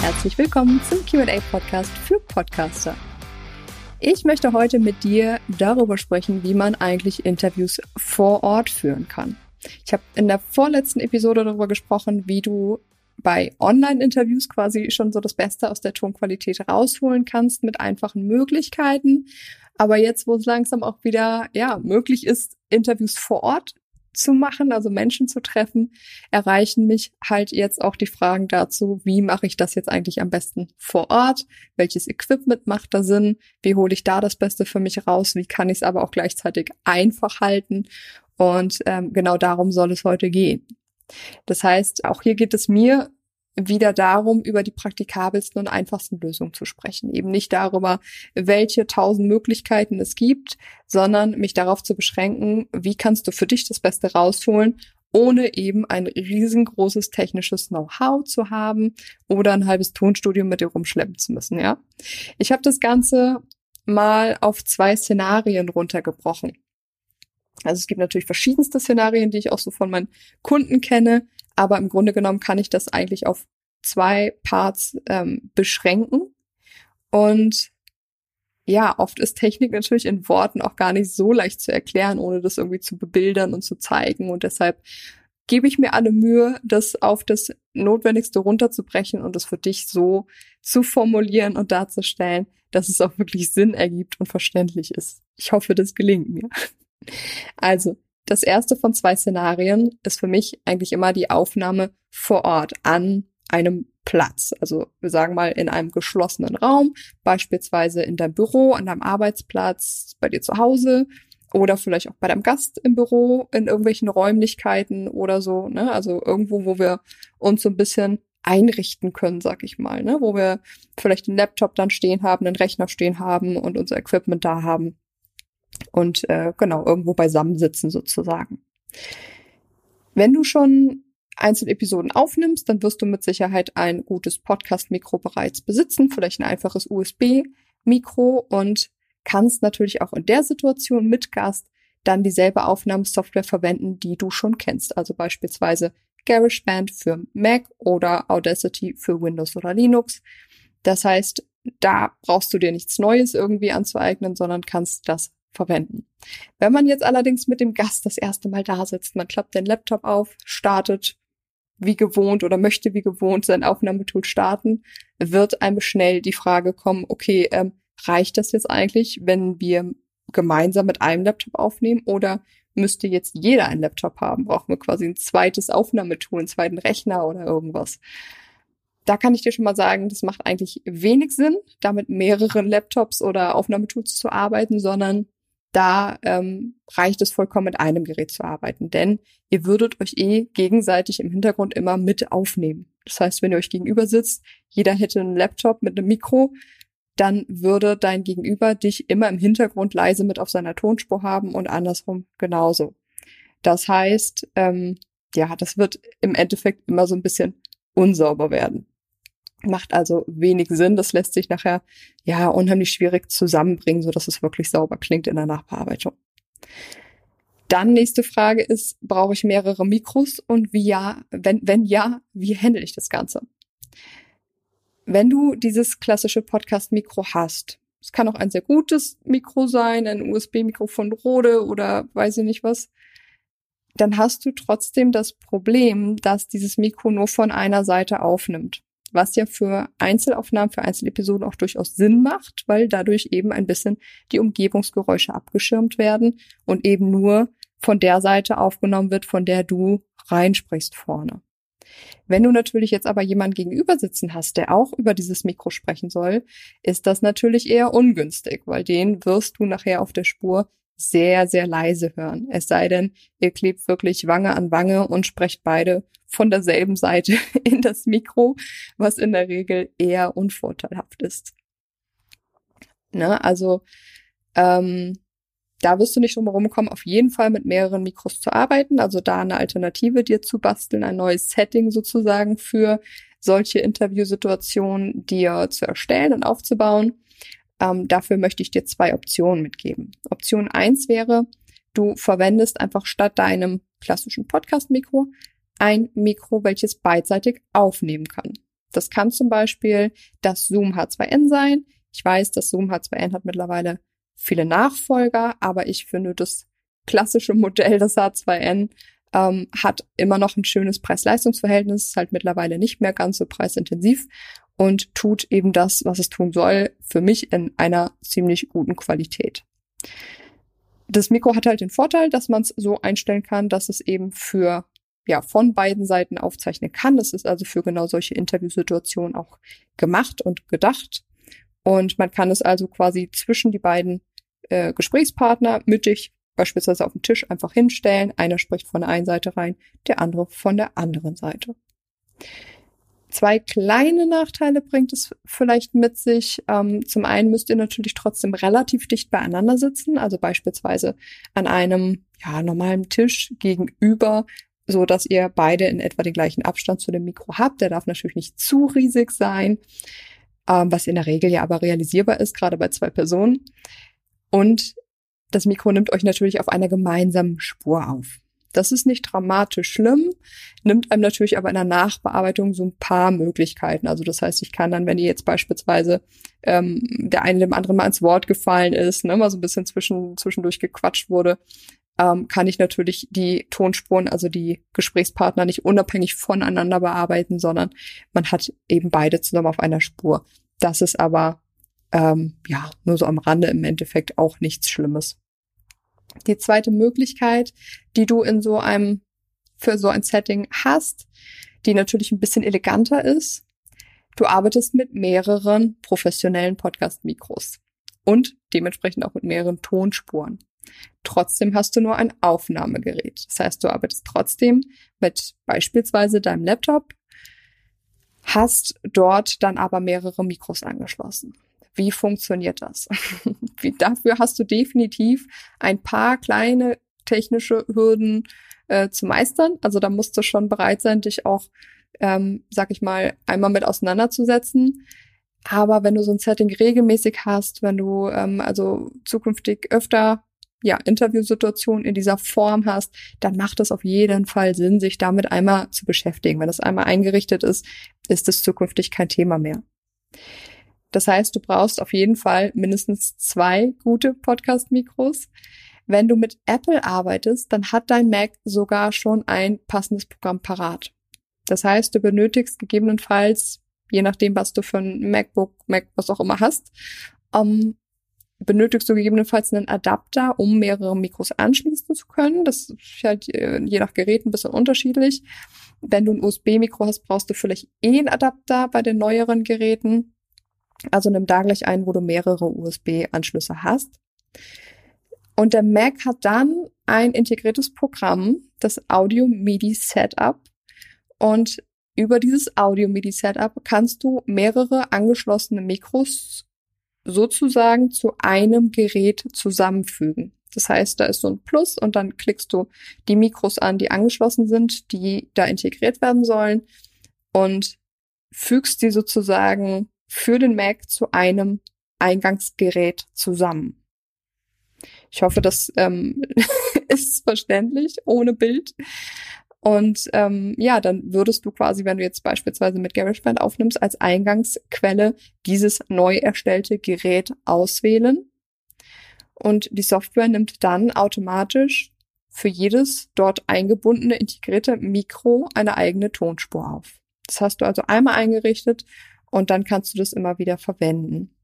Herzlich willkommen zum QA-Podcast für Podcaster. Ich möchte heute mit dir darüber sprechen, wie man eigentlich Interviews vor Ort führen kann. Ich habe in der vorletzten Episode darüber gesprochen, wie du bei Online-Interviews quasi schon so das Beste aus der Tonqualität rausholen kannst mit einfachen Möglichkeiten. Aber jetzt, wo es langsam auch wieder, ja, möglich ist, Interviews vor Ort zu machen, also Menschen zu treffen, erreichen mich halt jetzt auch die Fragen dazu, wie mache ich das jetzt eigentlich am besten vor Ort? Welches Equipment macht da Sinn? Wie hole ich da das Beste für mich raus? Wie kann ich es aber auch gleichzeitig einfach halten? Und ähm, genau darum soll es heute gehen. Das heißt, auch hier geht es mir wieder darum, über die praktikabelsten und einfachsten Lösungen zu sprechen. Eben nicht darüber, welche tausend Möglichkeiten es gibt, sondern mich darauf zu beschränken, wie kannst du für dich das Beste rausholen, ohne eben ein riesengroßes technisches Know-how zu haben oder ein halbes Tonstudio mit dir rumschleppen zu müssen, ja. Ich habe das Ganze mal auf zwei Szenarien runtergebrochen. Also es gibt natürlich verschiedenste Szenarien, die ich auch so von meinen Kunden kenne, aber im Grunde genommen kann ich das eigentlich auf zwei Parts ähm, beschränken. Und ja, oft ist Technik natürlich in Worten auch gar nicht so leicht zu erklären, ohne das irgendwie zu bebildern und zu zeigen. Und deshalb gebe ich mir alle Mühe, das auf das Notwendigste runterzubrechen und das für dich so zu formulieren und darzustellen, dass es auch wirklich Sinn ergibt und verständlich ist. Ich hoffe, das gelingt mir. Also, das erste von zwei Szenarien ist für mich eigentlich immer die Aufnahme vor Ort an einem Platz. Also wir sagen mal in einem geschlossenen Raum, beispielsweise in deinem Büro, an deinem Arbeitsplatz, bei dir zu Hause oder vielleicht auch bei deinem Gast im Büro, in irgendwelchen Räumlichkeiten oder so. Ne? Also irgendwo, wo wir uns so ein bisschen einrichten können, sag ich mal, ne? wo wir vielleicht einen Laptop dann stehen haben, einen Rechner stehen haben und unser Equipment da haben und äh, genau irgendwo beisammen sitzen sozusagen. Wenn du schon Einzelepisoden aufnimmst, dann wirst du mit Sicherheit ein gutes Podcast-Mikro bereits besitzen, vielleicht ein einfaches USB-Mikro und kannst natürlich auch in der Situation mit Gast dann dieselbe Aufnahmesoftware verwenden, die du schon kennst. Also beispielsweise GarageBand für Mac oder Audacity für Windows oder Linux. Das heißt, da brauchst du dir nichts Neues irgendwie anzueignen, sondern kannst das verwenden. Wenn man jetzt allerdings mit dem Gast das erste Mal da sitzt, man klappt den Laptop auf, startet wie gewohnt oder möchte wie gewohnt sein Aufnahmetool starten, wird einem schnell die Frage kommen, okay, ähm, reicht das jetzt eigentlich, wenn wir gemeinsam mit einem Laptop aufnehmen oder müsste jetzt jeder einen Laptop haben? Brauchen wir quasi ein zweites Aufnahmetool, einen zweiten Rechner oder irgendwas? Da kann ich dir schon mal sagen, das macht eigentlich wenig Sinn, da mit mehreren Laptops oder Aufnahmetools zu arbeiten, sondern da ähm, reicht es vollkommen, mit einem Gerät zu arbeiten, denn ihr würdet euch eh gegenseitig im Hintergrund immer mit aufnehmen. Das heißt, wenn ihr euch gegenüber sitzt, jeder hätte einen Laptop mit einem Mikro, dann würde dein Gegenüber dich immer im Hintergrund leise mit auf seiner Tonspur haben und andersrum genauso. Das heißt, ähm, ja, das wird im Endeffekt immer so ein bisschen unsauber werden. Macht also wenig Sinn. Das lässt sich nachher ja unheimlich schwierig zusammenbringen, so dass es wirklich sauber klingt in der Nachbearbeitung. Dann nächste Frage ist, brauche ich mehrere Mikros und wie ja, wenn, wenn ja, wie handle ich das Ganze? Wenn du dieses klassische Podcast-Mikro hast, es kann auch ein sehr gutes Mikro sein, ein USB-Mikro von Rode oder weiß ich nicht was, dann hast du trotzdem das Problem, dass dieses Mikro nur von einer Seite aufnimmt was ja für Einzelaufnahmen, für Einzelepisoden auch durchaus Sinn macht, weil dadurch eben ein bisschen die Umgebungsgeräusche abgeschirmt werden und eben nur von der Seite aufgenommen wird, von der du reinsprichst vorne. Wenn du natürlich jetzt aber jemanden gegenüber sitzen hast, der auch über dieses Mikro sprechen soll, ist das natürlich eher ungünstig, weil den wirst du nachher auf der Spur sehr, sehr leise hören. Es sei denn, ihr klebt wirklich Wange an Wange und sprecht beide von derselben Seite in das Mikro, was in der Regel eher unvorteilhaft ist. Ne? Also ähm, da wirst du nicht drum herum kommen, auf jeden Fall mit mehreren Mikros zu arbeiten, also da eine Alternative dir zu basteln, ein neues Setting sozusagen für solche Interviewsituationen dir zu erstellen und aufzubauen. Ähm, dafür möchte ich dir zwei Optionen mitgeben. Option eins wäre, du verwendest einfach statt deinem klassischen Podcast-Mikro ein Mikro, welches beidseitig aufnehmen kann. Das kann zum Beispiel das Zoom H2N sein. Ich weiß, das Zoom H2N hat mittlerweile viele Nachfolger, aber ich finde das klassische Modell, das H2N, ähm, hat immer noch ein schönes Preis-Leistungs-Verhältnis, ist halt mittlerweile nicht mehr ganz so preisintensiv und tut eben das, was es tun soll, für mich in einer ziemlich guten Qualität. Das Mikro hat halt den Vorteil, dass man es so einstellen kann, dass es eben für ja von beiden Seiten aufzeichnen kann. Das ist also für genau solche Interviewsituationen auch gemacht und gedacht. Und man kann es also quasi zwischen die beiden äh, Gesprächspartner mittig beispielsweise auf den Tisch einfach hinstellen. Einer spricht von der einen Seite rein, der andere von der anderen Seite. Zwei kleine Nachteile bringt es vielleicht mit sich. Ähm, zum einen müsst ihr natürlich trotzdem relativ dicht beieinander sitzen, also beispielsweise an einem ja, normalen Tisch gegenüber, so dass ihr beide in etwa den gleichen Abstand zu dem Mikro habt. Der darf natürlich nicht zu riesig sein, ähm, was in der Regel ja aber realisierbar ist, gerade bei zwei Personen. Und das Mikro nimmt euch natürlich auf einer gemeinsamen Spur auf. Das ist nicht dramatisch schlimm, nimmt einem natürlich aber in der Nachbearbeitung so ein paar Möglichkeiten. Also das heißt, ich kann dann, wenn ihr jetzt beispielsweise ähm, der eine dem anderen mal ins Wort gefallen ist, ne, mal so ein bisschen zwischen, zwischendurch gequatscht wurde, ähm, kann ich natürlich die Tonspuren, also die Gesprächspartner nicht unabhängig voneinander bearbeiten, sondern man hat eben beide zusammen auf einer Spur. Das ist aber ähm, ja nur so am Rande im Endeffekt auch nichts Schlimmes. Die zweite Möglichkeit, die du in so einem, für so ein Setting hast, die natürlich ein bisschen eleganter ist, du arbeitest mit mehreren professionellen Podcast-Mikros und dementsprechend auch mit mehreren Tonspuren. Trotzdem hast du nur ein Aufnahmegerät. Das heißt, du arbeitest trotzdem mit beispielsweise deinem Laptop, hast dort dann aber mehrere Mikros angeschlossen. Wie funktioniert das? Wie, dafür hast du definitiv ein paar kleine technische Hürden äh, zu meistern. Also da musst du schon bereit sein, dich auch, ähm, sag ich mal, einmal mit auseinanderzusetzen. Aber wenn du so ein Setting regelmäßig hast, wenn du ähm, also zukünftig öfter ja, Interviewsituationen in dieser Form hast, dann macht es auf jeden Fall Sinn, sich damit einmal zu beschäftigen. Wenn das einmal eingerichtet ist, ist es zukünftig kein Thema mehr. Das heißt, du brauchst auf jeden Fall mindestens zwei gute Podcast-Mikros. Wenn du mit Apple arbeitest, dann hat dein Mac sogar schon ein passendes Programm parat. Das heißt, du benötigst gegebenenfalls, je nachdem, was du für ein MacBook, Mac, was auch immer hast, ähm, benötigst du gegebenenfalls einen Adapter, um mehrere Mikros anschließen zu können. Das ist halt äh, je nach Gerät ein bisschen unterschiedlich. Wenn du ein USB-Mikro hast, brauchst du vielleicht eh einen Adapter bei den neueren Geräten. Also nimm da gleich ein, wo du mehrere USB-Anschlüsse hast. Und der Mac hat dann ein integriertes Programm, das Audio MIDI Setup. Und über dieses Audio MIDI Setup kannst du mehrere angeschlossene Mikros sozusagen zu einem Gerät zusammenfügen. Das heißt, da ist so ein Plus und dann klickst du die Mikros an, die angeschlossen sind, die da integriert werden sollen und fügst die sozusagen für den Mac zu einem Eingangsgerät zusammen. Ich hoffe, das ähm, ist verständlich, ohne Bild. Und ähm, ja, dann würdest du quasi, wenn du jetzt beispielsweise mit GarageBand aufnimmst, als Eingangsquelle dieses neu erstellte Gerät auswählen. Und die Software nimmt dann automatisch für jedes dort eingebundene integrierte Mikro eine eigene Tonspur auf. Das hast du also einmal eingerichtet und dann kannst du das immer wieder verwenden.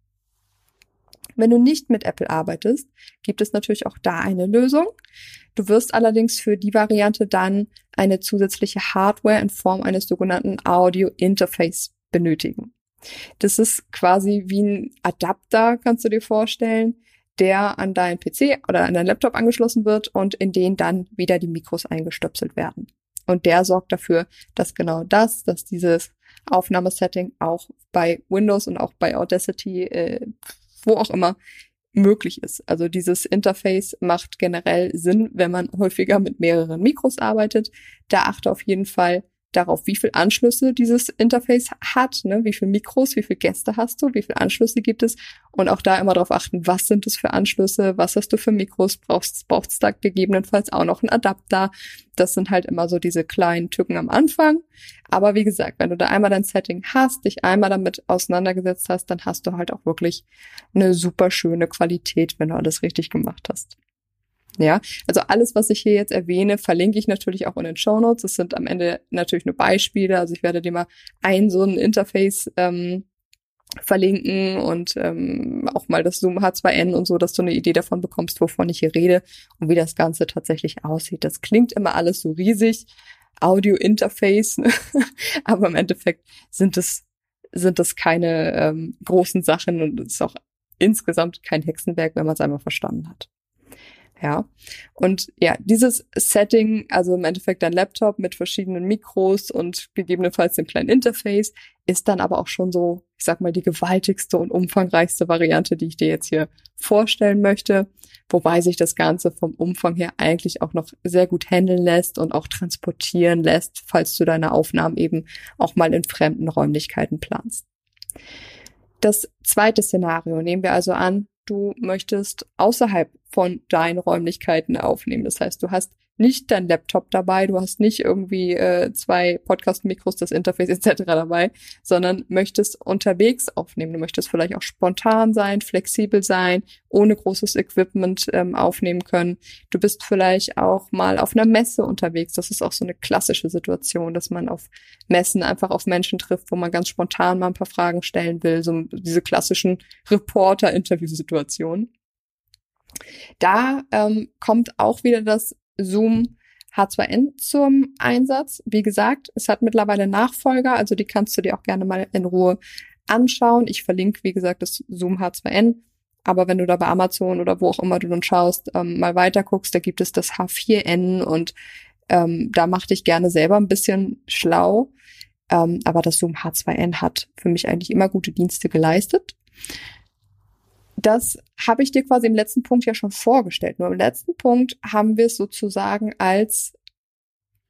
Wenn du nicht mit Apple arbeitest, gibt es natürlich auch da eine Lösung. Du wirst allerdings für die Variante dann eine zusätzliche Hardware in Form eines sogenannten Audio Interface benötigen. Das ist quasi wie ein Adapter, kannst du dir vorstellen, der an deinen PC oder an deinen Laptop angeschlossen wird und in den dann wieder die Mikros eingestöpselt werden. Und der sorgt dafür, dass genau das, dass dieses Aufnahmesetting auch bei Windows und auch bei Audacity, äh, wo auch immer, möglich ist. Also dieses Interface macht generell Sinn, wenn man häufiger mit mehreren Mikros arbeitet. Da achte auf jeden Fall darauf, wie viel Anschlüsse dieses Interface hat, ne? wie viel Mikros, wie viele Gäste hast du, wie viele Anschlüsse gibt es und auch da immer darauf achten, was sind es für Anschlüsse, was hast du für Mikros, brauchst brauchst da gegebenenfalls auch noch einen Adapter. Das sind halt immer so diese kleinen Tücken am Anfang. Aber wie gesagt, wenn du da einmal dein Setting hast, dich einmal damit auseinandergesetzt hast, dann hast du halt auch wirklich eine super schöne Qualität, wenn du alles richtig gemacht hast. Ja, also alles, was ich hier jetzt erwähne, verlinke ich natürlich auch in den Show Notes. Das sind am Ende natürlich nur Beispiele. Also ich werde dir mal ein so ein Interface ähm, verlinken und ähm, auch mal das Zoom H2N und so, dass du eine Idee davon bekommst, wovon ich hier rede und wie das Ganze tatsächlich aussieht. Das klingt immer alles so riesig, Audio-Interface, ne? aber im Endeffekt sind es sind das keine ähm, großen Sachen und es ist auch insgesamt kein Hexenwerk, wenn man es einmal verstanden hat. Ja. Und ja, dieses Setting, also im Endeffekt dein Laptop mit verschiedenen Mikros und gegebenenfalls dem kleinen Interface, ist dann aber auch schon so, ich sag mal, die gewaltigste und umfangreichste Variante, die ich dir jetzt hier vorstellen möchte. Wobei sich das Ganze vom Umfang her eigentlich auch noch sehr gut handeln lässt und auch transportieren lässt, falls du deine Aufnahmen eben auch mal in fremden Räumlichkeiten planst. Das zweite Szenario nehmen wir also an, du möchtest außerhalb von deinen Räumlichkeiten aufnehmen. Das heißt, du hast nicht dein Laptop dabei, du hast nicht irgendwie äh, zwei Podcast-Mikros, das Interface etc. dabei, sondern möchtest unterwegs aufnehmen. Du möchtest vielleicht auch spontan sein, flexibel sein, ohne großes Equipment ähm, aufnehmen können. Du bist vielleicht auch mal auf einer Messe unterwegs. Das ist auch so eine klassische Situation, dass man auf Messen einfach auf Menschen trifft, wo man ganz spontan mal ein paar Fragen stellen will. So diese klassischen Reporter-Interview-Situationen. Da ähm, kommt auch wieder das Zoom H2N zum Einsatz. Wie gesagt, es hat mittlerweile Nachfolger, also die kannst du dir auch gerne mal in Ruhe anschauen. Ich verlinke, wie gesagt, das Zoom H2N. Aber wenn du da bei Amazon oder wo auch immer du dann schaust, ähm, mal weiter guckst, da gibt es das H4N und ähm, da mach dich gerne selber ein bisschen schlau. Ähm, aber das Zoom H2N hat für mich eigentlich immer gute Dienste geleistet. Das habe ich dir quasi im letzten Punkt ja schon vorgestellt. Nur im letzten Punkt haben wir es sozusagen als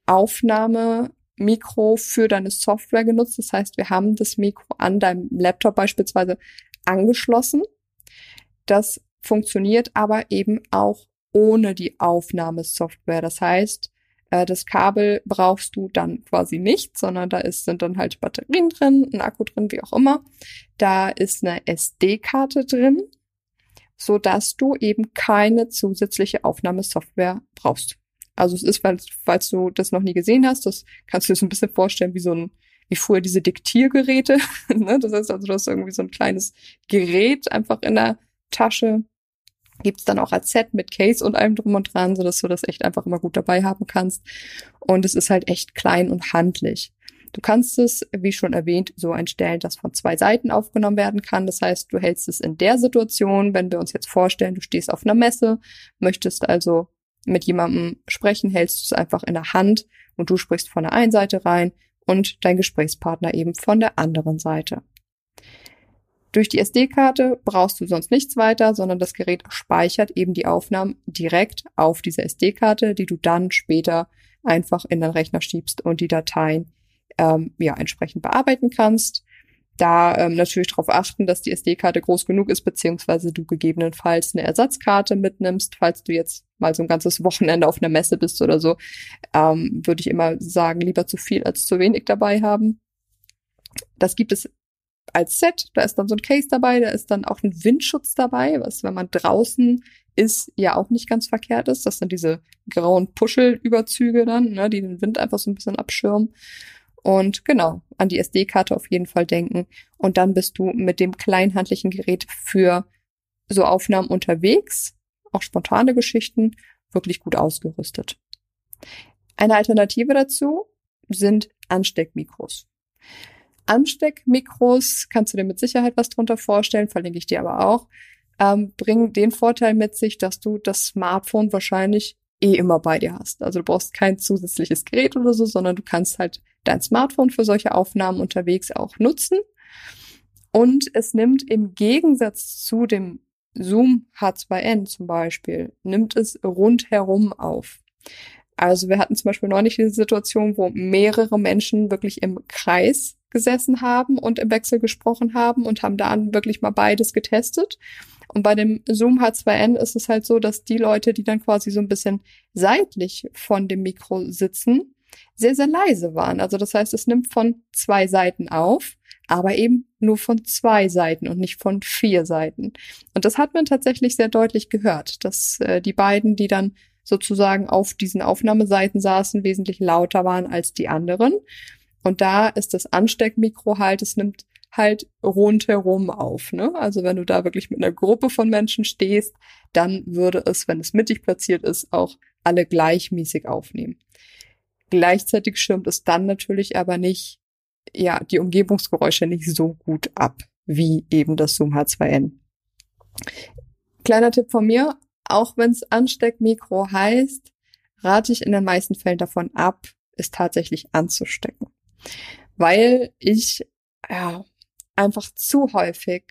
Aufnahmemikro für deine Software genutzt. Das heißt, wir haben das Mikro an deinem Laptop beispielsweise angeschlossen. Das funktioniert aber eben auch ohne die Aufnahmesoftware. Das heißt, äh, das Kabel brauchst du dann quasi nicht, sondern da ist, sind dann halt Batterien drin, ein Akku drin, wie auch immer. Da ist eine SD-Karte drin so dass du eben keine zusätzliche Aufnahmesoftware brauchst. Also es ist, falls, falls du das noch nie gesehen hast, das kannst du dir so ein bisschen vorstellen wie so ein, wie früher diese Diktiergeräte. ne? Das heißt also, du hast irgendwie so ein kleines Gerät einfach in der Tasche. Gibt's dann auch als Set mit Case und allem drum und dran, so dass du das echt einfach immer gut dabei haben kannst. Und es ist halt echt klein und handlich. Du kannst es, wie schon erwähnt, so einstellen, dass von zwei Seiten aufgenommen werden kann. Das heißt, du hältst es in der Situation, wenn wir uns jetzt vorstellen, du stehst auf einer Messe, möchtest also mit jemandem sprechen, hältst du es einfach in der Hand und du sprichst von der einen Seite rein und dein Gesprächspartner eben von der anderen Seite. Durch die SD-Karte brauchst du sonst nichts weiter, sondern das Gerät speichert eben die Aufnahmen direkt auf diese SD-Karte, die du dann später einfach in den Rechner schiebst und die Dateien ähm, ja entsprechend bearbeiten kannst. Da ähm, natürlich darauf achten, dass die SD-Karte groß genug ist, beziehungsweise du gegebenenfalls eine Ersatzkarte mitnimmst, falls du jetzt mal so ein ganzes Wochenende auf einer Messe bist oder so, ähm, würde ich immer sagen, lieber zu viel als zu wenig dabei haben. Das gibt es als Set, da ist dann so ein Case dabei, da ist dann auch ein Windschutz dabei, was, wenn man draußen ist, ja auch nicht ganz verkehrt ist. Das sind diese grauen Puschelüberzüge dann, ne, die den Wind einfach so ein bisschen abschirmen. Und genau, an die SD-Karte auf jeden Fall denken. Und dann bist du mit dem kleinhandlichen Gerät für so Aufnahmen unterwegs, auch spontane Geschichten, wirklich gut ausgerüstet. Eine Alternative dazu sind Ansteckmikros. Ansteckmikros kannst du dir mit Sicherheit was drunter vorstellen, verlinke ich dir aber auch, ähm, bringen den Vorteil mit sich, dass du das Smartphone wahrscheinlich eh immer bei dir hast. Also du brauchst kein zusätzliches Gerät oder so, sondern du kannst halt dein Smartphone für solche Aufnahmen unterwegs auch nutzen. Und es nimmt im Gegensatz zu dem Zoom H2N zum Beispiel, nimmt es rundherum auf. Also wir hatten zum Beispiel neulich diese Situation, wo mehrere Menschen wirklich im Kreis gesessen haben und im Wechsel gesprochen haben und haben dann wirklich mal beides getestet. Und bei dem Zoom H2N ist es halt so, dass die Leute, die dann quasi so ein bisschen seitlich von dem Mikro sitzen, sehr, sehr leise waren. Also das heißt, es nimmt von zwei Seiten auf, aber eben nur von zwei Seiten und nicht von vier Seiten. Und das hat man tatsächlich sehr deutlich gehört, dass äh, die beiden, die dann sozusagen auf diesen Aufnahmeseiten saßen, wesentlich lauter waren als die anderen. Und da ist das Ansteckmikro halt, es nimmt halt rundherum auf. Ne? Also wenn du da wirklich mit einer Gruppe von Menschen stehst, dann würde es, wenn es mittig platziert ist, auch alle gleichmäßig aufnehmen. Gleichzeitig schirmt es dann natürlich aber nicht, ja, die Umgebungsgeräusche nicht so gut ab, wie eben das Zoom H2N. Kleiner Tipp von mir, auch wenn es Ansteckmikro heißt, rate ich in den meisten Fällen davon ab, es tatsächlich anzustecken. Weil ich ja, einfach zu häufig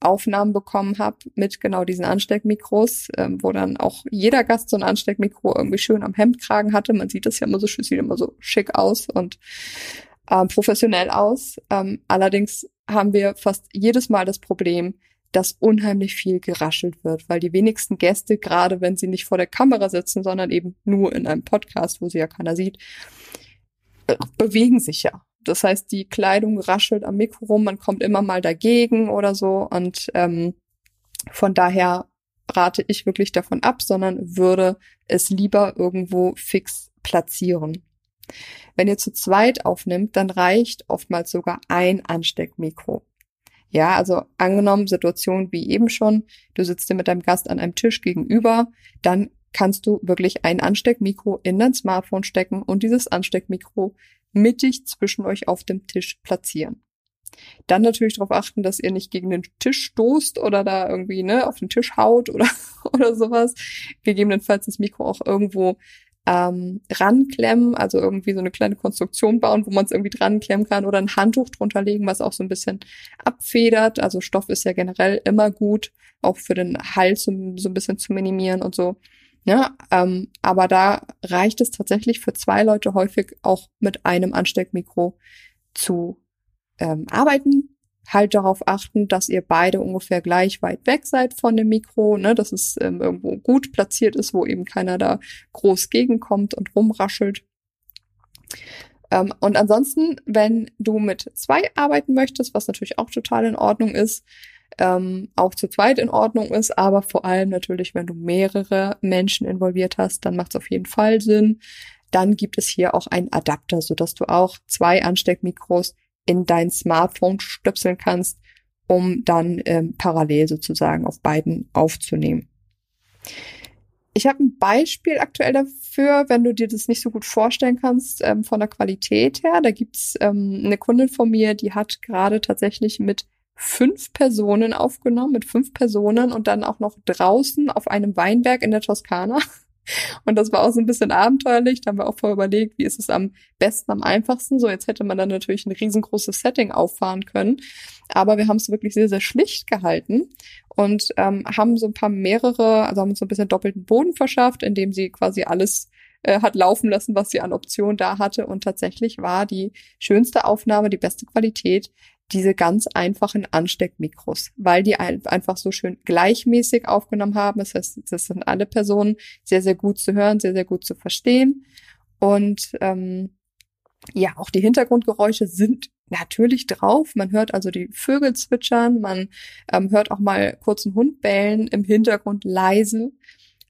Aufnahmen bekommen habe mit genau diesen Ansteckmikros, ähm, wo dann auch jeder Gast so ein Ansteckmikro irgendwie schön am Hemdkragen hatte. Man sieht das ja immer so schön, sieht immer so schick aus und ähm, professionell aus. Ähm, allerdings haben wir fast jedes Mal das Problem, dass unheimlich viel geraschelt wird, weil die wenigsten Gäste, gerade wenn sie nicht vor der Kamera sitzen, sondern eben nur in einem Podcast, wo sie ja keiner sieht, äh, bewegen sich ja. Das heißt, die Kleidung raschelt am Mikro rum, man kommt immer mal dagegen oder so. Und ähm, von daher rate ich wirklich davon ab, sondern würde es lieber irgendwo fix platzieren. Wenn ihr zu zweit aufnimmt, dann reicht oftmals sogar ein Ansteckmikro. Ja, also angenommen Situation wie eben schon, du sitzt dir mit deinem Gast an einem Tisch gegenüber, dann kannst du wirklich ein Ansteckmikro in dein Smartphone stecken und dieses Ansteckmikro mittig zwischen euch auf dem Tisch platzieren. Dann natürlich darauf achten, dass ihr nicht gegen den Tisch stoßt oder da irgendwie ne, auf den Tisch haut oder, oder sowas. Gegebenenfalls das Mikro auch irgendwo ähm, ranklemmen, also irgendwie so eine kleine Konstruktion bauen, wo man es irgendwie dran klemmen kann oder ein Handtuch drunter legen, was auch so ein bisschen abfedert. Also Stoff ist ja generell immer gut, auch für den Hals so, so ein bisschen zu minimieren und so. Ja, ähm, aber da reicht es tatsächlich für zwei Leute häufig auch mit einem Ansteckmikro zu ähm, arbeiten. Halt darauf achten, dass ihr beide ungefähr gleich weit weg seid von dem Mikro, ne, dass es ähm, irgendwo gut platziert ist, wo eben keiner da groß gegenkommt und rumraschelt. Ähm, und ansonsten, wenn du mit zwei arbeiten möchtest, was natürlich auch total in Ordnung ist, ähm, auch zu zweit in Ordnung ist, aber vor allem natürlich, wenn du mehrere Menschen involviert hast, dann macht es auf jeden Fall Sinn. Dann gibt es hier auch einen Adapter, so dass du auch zwei Ansteckmikros in dein Smartphone stöpseln kannst, um dann ähm, parallel sozusagen auf beiden aufzunehmen. Ich habe ein Beispiel aktuell dafür, wenn du dir das nicht so gut vorstellen kannst ähm, von der Qualität her. Da gibt's ähm, eine Kundin von mir, die hat gerade tatsächlich mit fünf Personen aufgenommen, mit fünf Personen und dann auch noch draußen auf einem Weinberg in der Toskana. Und das war auch so ein bisschen abenteuerlich. Da haben wir auch vorher überlegt, wie ist es am besten, am einfachsten. So, jetzt hätte man dann natürlich ein riesengroßes Setting auffahren können. Aber wir haben es wirklich sehr, sehr schlicht gehalten und ähm, haben so ein paar mehrere, also haben uns so ein bisschen doppelten Boden verschafft, indem sie quasi alles äh, hat laufen lassen, was sie an Optionen da hatte. Und tatsächlich war die schönste Aufnahme, die beste Qualität, diese ganz einfachen Ansteckmikros, weil die einfach so schön gleichmäßig aufgenommen haben. Das heißt, das sind alle Personen sehr, sehr gut zu hören, sehr, sehr gut zu verstehen. Und ähm, ja, auch die Hintergrundgeräusche sind natürlich drauf. Man hört also die Vögel zwitschern, man ähm, hört auch mal kurzen Hund bellen im Hintergrund leise.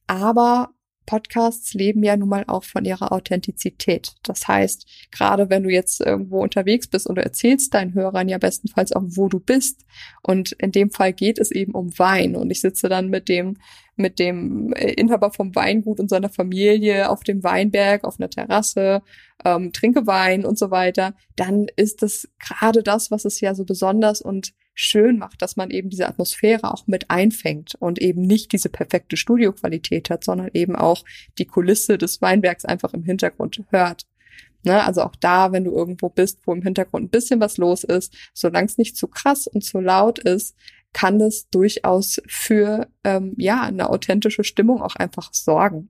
Aber Podcasts leben ja nun mal auch von ihrer Authentizität. Das heißt, gerade wenn du jetzt irgendwo unterwegs bist und du erzählst deinen Hörern ja bestenfalls auch, wo du bist. Und in dem Fall geht es eben um Wein. Und ich sitze dann mit dem, mit dem äh, Inhaber vom Weingut und seiner Familie auf dem Weinberg, auf einer Terrasse, ähm, trinke Wein und so weiter. Dann ist das gerade das, was es ja so besonders und schön macht, dass man eben diese Atmosphäre auch mit einfängt und eben nicht diese perfekte Studioqualität hat, sondern eben auch die Kulisse des Weinbergs einfach im Hintergrund hört. Ne, also auch da, wenn du irgendwo bist, wo im Hintergrund ein bisschen was los ist, solange es nicht zu krass und zu laut ist, kann das durchaus für ähm, ja eine authentische Stimmung auch einfach sorgen.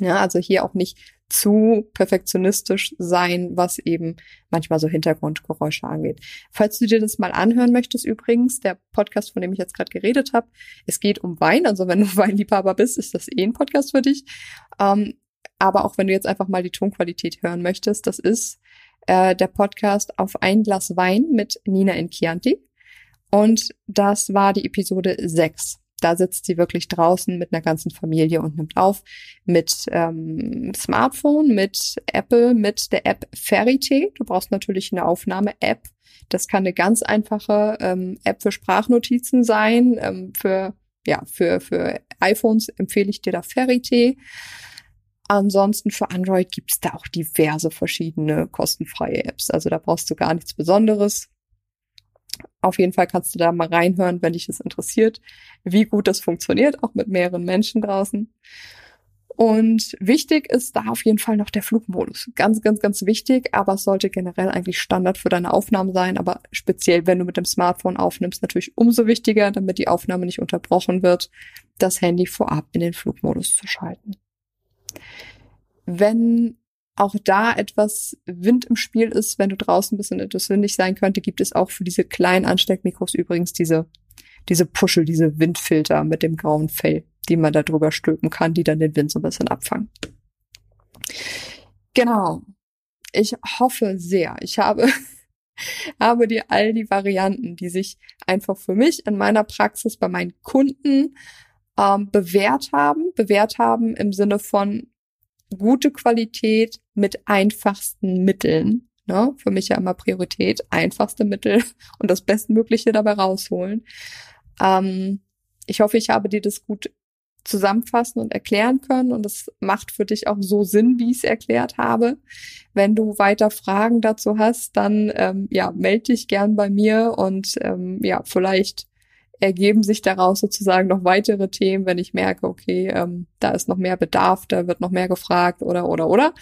Ja, also hier auch nicht zu perfektionistisch sein, was eben manchmal so Hintergrundgeräusche angeht. Falls du dir das mal anhören möchtest, übrigens, der Podcast, von dem ich jetzt gerade geredet habe, es geht um Wein. Also wenn du Weinliebhaber bist, ist das eh ein Podcast für dich. Ähm, aber auch wenn du jetzt einfach mal die Tonqualität hören möchtest, das ist äh, der Podcast auf ein Glas Wein mit Nina Inchianti. Und das war die Episode 6. Da sitzt sie wirklich draußen mit einer ganzen Familie und nimmt auf mit ähm, Smartphone, mit Apple, mit der App Ferrite. Du brauchst natürlich eine Aufnahme-App. Das kann eine ganz einfache ähm, App für Sprachnotizen sein. Ähm, für ja für für iPhones empfehle ich dir da Ferrite. Ansonsten für Android gibt es da auch diverse verschiedene kostenfreie Apps. Also da brauchst du gar nichts Besonderes. Auf jeden Fall kannst du da mal reinhören, wenn dich das interessiert, wie gut das funktioniert, auch mit mehreren Menschen draußen. Und wichtig ist da auf jeden Fall noch der Flugmodus. Ganz, ganz, ganz wichtig, aber es sollte generell eigentlich Standard für deine Aufnahmen sein, aber speziell, wenn du mit dem Smartphone aufnimmst, natürlich umso wichtiger, damit die Aufnahme nicht unterbrochen wird, das Handy vorab in den Flugmodus zu schalten. Wenn auch da etwas Wind im Spiel ist, wenn du draußen bist und etwas windig sein könnte, gibt es auch für diese kleinen Ansteckmikros übrigens diese, diese Puschel, diese Windfilter mit dem grauen Fell, die man da drüber stülpen kann, die dann den Wind so ein bisschen abfangen. Genau. Ich hoffe sehr. Ich habe, habe dir all die Varianten, die sich einfach für mich in meiner Praxis bei meinen Kunden ähm, bewährt haben, bewährt haben im Sinne von gute Qualität mit einfachsten Mitteln. Ne? Für mich ja immer Priorität, einfachste Mittel und das Bestmögliche dabei rausholen. Ähm, ich hoffe, ich habe dir das gut zusammenfassen und erklären können und es macht für dich auch so Sinn, wie ich es erklärt habe. Wenn du weiter Fragen dazu hast, dann ähm, ja melde dich gern bei mir und ähm, ja vielleicht ergeben sich daraus sozusagen noch weitere Themen, wenn ich merke, okay, ähm, da ist noch mehr Bedarf, da wird noch mehr gefragt oder oder oder.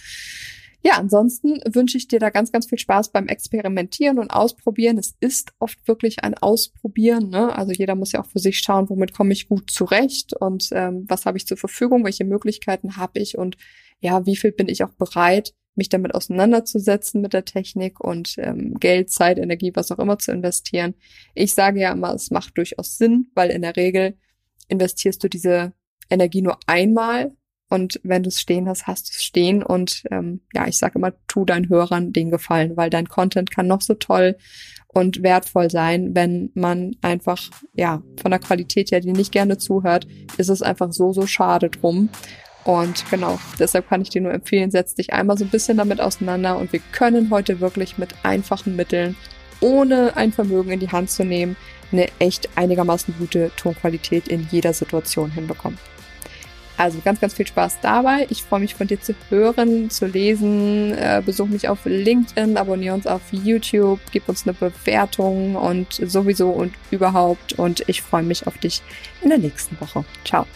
Ja, ansonsten wünsche ich dir da ganz, ganz viel Spaß beim Experimentieren und Ausprobieren. Es ist oft wirklich ein Ausprobieren. Ne? Also jeder muss ja auch für sich schauen, womit komme ich gut zurecht und ähm, was habe ich zur Verfügung, welche Möglichkeiten habe ich und ja, wie viel bin ich auch bereit, mich damit auseinanderzusetzen mit der Technik und ähm, Geld, Zeit, Energie, was auch immer zu investieren. Ich sage ja immer, es macht durchaus Sinn, weil in der Regel investierst du diese Energie nur einmal und wenn du es stehen hast, hast du es stehen und ähm, ja, ich sage immer, tu deinen Hörern den Gefallen, weil dein Content kann noch so toll und wertvoll sein, wenn man einfach ja von der Qualität her, die nicht gerne zuhört, ist es einfach so so schade drum. Und genau, deshalb kann ich dir nur empfehlen, setz dich einmal so ein bisschen damit auseinander und wir können heute wirklich mit einfachen Mitteln, ohne ein Vermögen in die Hand zu nehmen, eine echt einigermaßen gute Tonqualität in jeder Situation hinbekommen. Also ganz, ganz viel Spaß dabei. Ich freue mich von dir zu hören, zu lesen. Äh, besuch mich auf LinkedIn, abonniere uns auf YouTube, gib uns eine Bewertung und sowieso und überhaupt. Und ich freue mich auf dich in der nächsten Woche. Ciao.